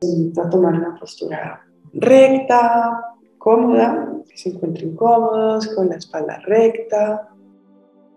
Invito a tomar una postura recta, cómoda, que se encuentren cómodos, con la espalda recta,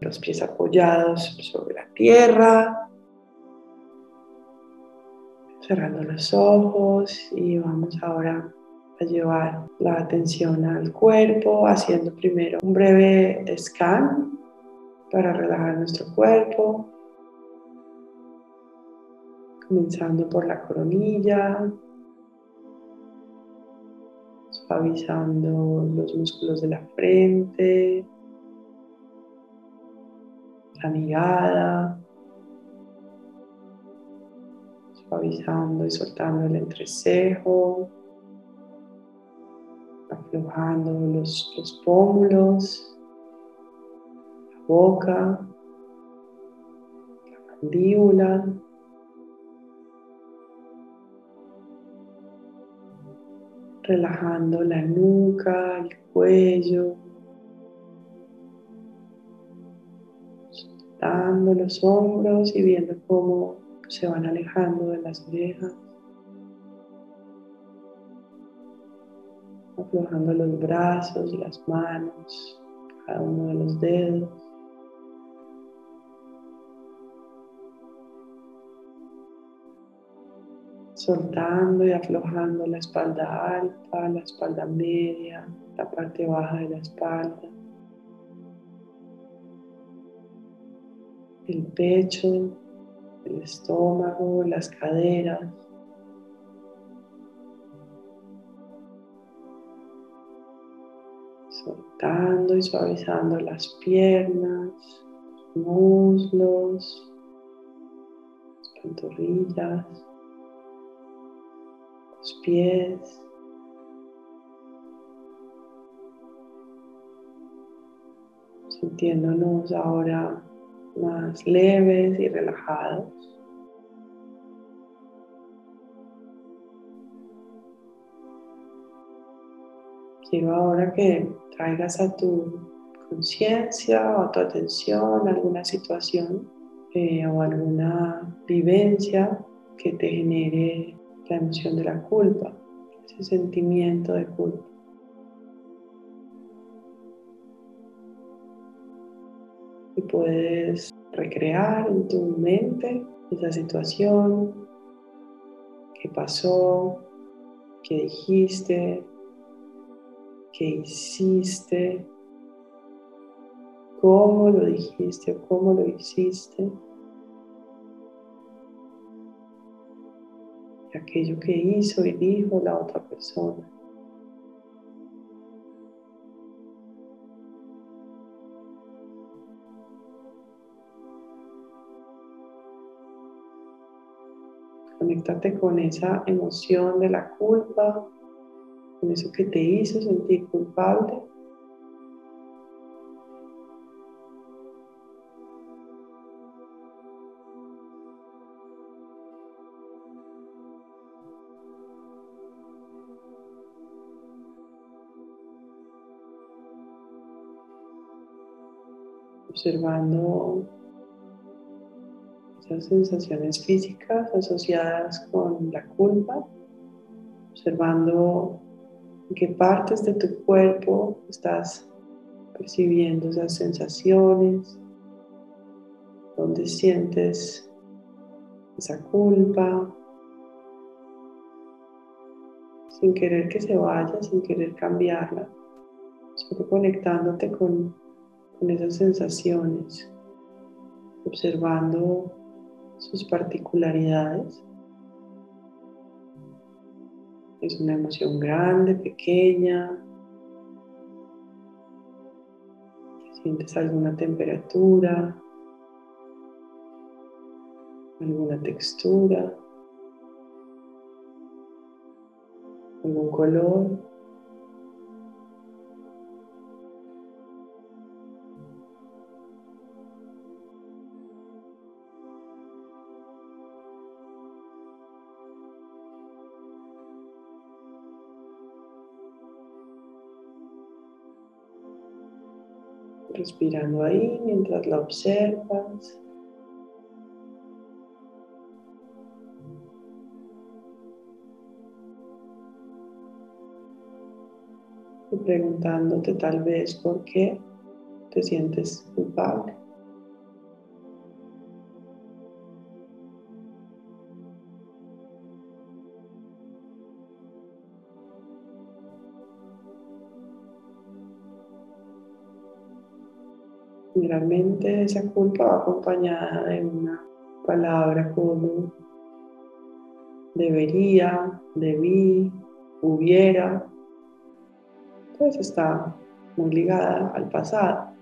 los pies apoyados sobre la tierra, cerrando los ojos y vamos ahora a llevar la atención al cuerpo, haciendo primero un breve scan para relajar nuestro cuerpo, comenzando por la coronilla, suavizando los músculos de la frente, la mirada, suavizando y soltando el entrecejo, aflojando los, los pómulos, la boca, la mandíbula. Relajando la nuca, el cuello, soltando los hombros y viendo cómo se van alejando de las orejas, aflojando los brazos, las manos, cada uno de los dedos. Soltando y aflojando la espalda alta, la espalda media, la parte baja de la espalda, el pecho, el estómago, las caderas. Soltando y suavizando las piernas, los muslos, las pantorrillas pies. Sintiéndonos ahora más leves y relajados. Quiero ahora que traigas a tu conciencia o a tu atención alguna situación eh, o alguna vivencia que te genere la emoción de la culpa, ese sentimiento de culpa. Y puedes recrear en tu mente esa situación, qué pasó, qué dijiste, qué hiciste, cómo lo dijiste o cómo lo hiciste. Aquello que hizo y dijo la otra persona. Conéctate con esa emoción de la culpa, con eso que te hizo sentir culpable. Observando esas sensaciones físicas asociadas con la culpa, observando en qué partes de tu cuerpo estás percibiendo esas sensaciones, dónde sientes esa culpa, sin querer que se vaya, sin querer cambiarla, solo conectándote con con esas sensaciones, observando sus particularidades. Es una emoción grande, pequeña. Sientes alguna temperatura, alguna textura, algún color. respirando ahí mientras la observas. Y preguntándote tal vez por qué te sientes culpable. Generalmente esa culpa va acompañada de una palabra como debería, debí, hubiera, pues está muy ligada al pasado.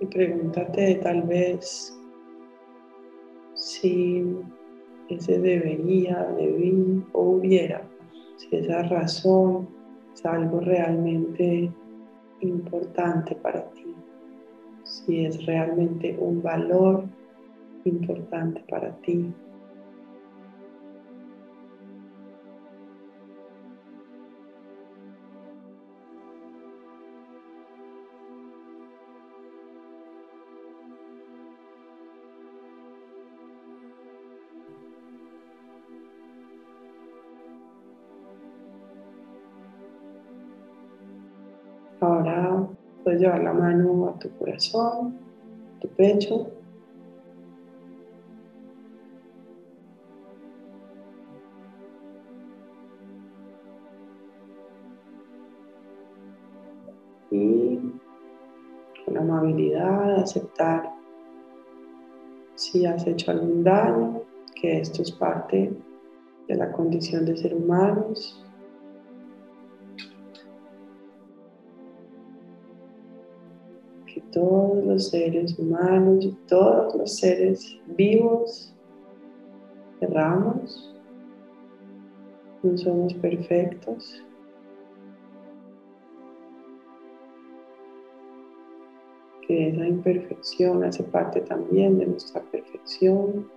Y pregúntate tal vez si ese debería, debí o hubiera, si esa razón es algo realmente importante para ti, si es realmente un valor importante para ti. Ahora puedes llevar la mano a tu corazón, tu pecho. Y con amabilidad aceptar si has hecho algún daño, que esto es parte de la condición de ser humanos todos los seres humanos y todos los seres vivos erramos, no somos perfectos. Que esa imperfección hace parte también de nuestra perfección.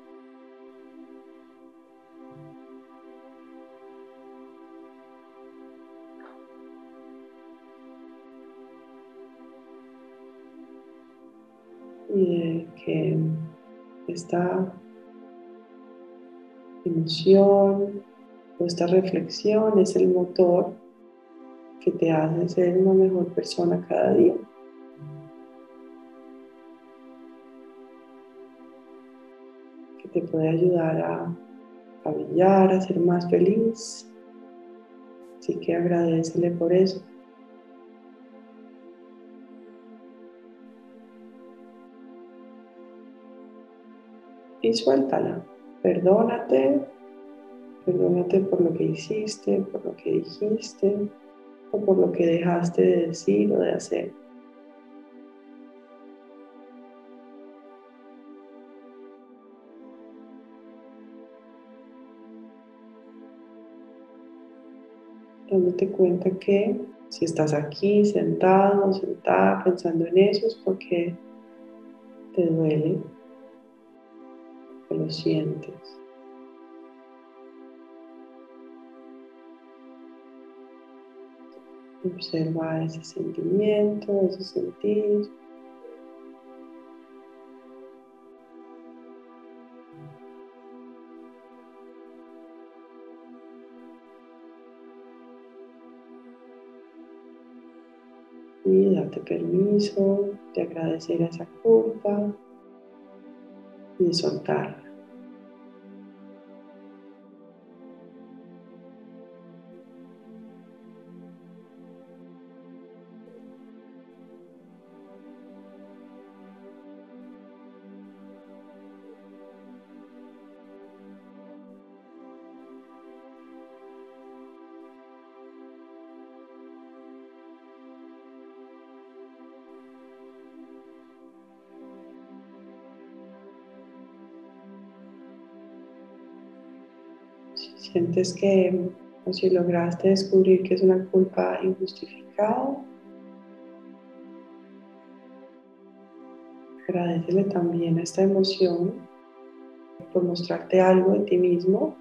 Y que esta emoción o esta reflexión es el motor que te hace ser una mejor persona cada día. Que te puede ayudar a, a brillar, a ser más feliz. Así que agradecele por eso. Y suéltala. Perdónate, perdónate por lo que hiciste, por lo que dijiste o por lo que dejaste de decir o de hacer. dándote cuenta que si estás aquí sentado, sentada, pensando en eso, es porque te duele, lo sientes. Observa ese sentimiento, ese sentir. Y date permiso de agradecer esa culpa y de soltar. Sientes que o si lograste descubrir que es una culpa injustificada, Agradecele también a esta emoción por mostrarte algo de ti mismo,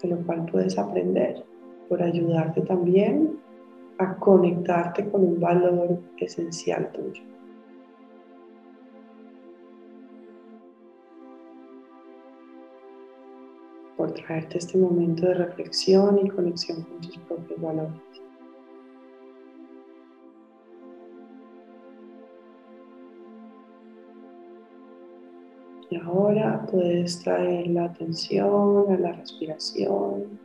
de lo cual puedes aprender, por ayudarte también a conectarte con un valor esencial tuyo. Por traerte este momento de reflexión y conexión con tus propios valores. Y ahora puedes traer la atención a la respiración.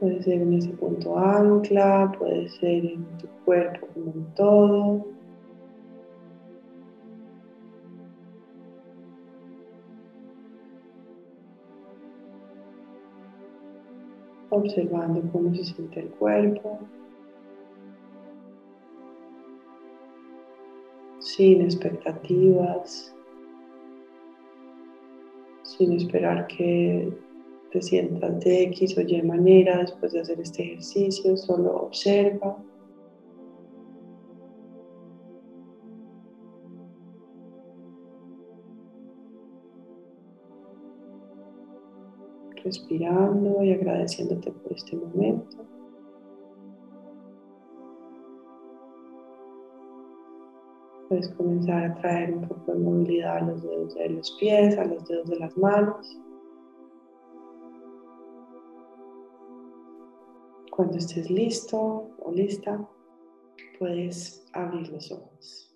Puede ser en ese punto ancla, puede ser en tu cuerpo como un todo. Observando cómo se siente el cuerpo. sin expectativas, sin esperar que te sientas de X o Y manera después de hacer este ejercicio, solo observa. Respirando y agradeciéndote por este momento. Puedes comenzar a traer un poco de movilidad a los dedos de los pies, a los dedos de las manos. Cuando estés listo o lista, puedes abrir los ojos.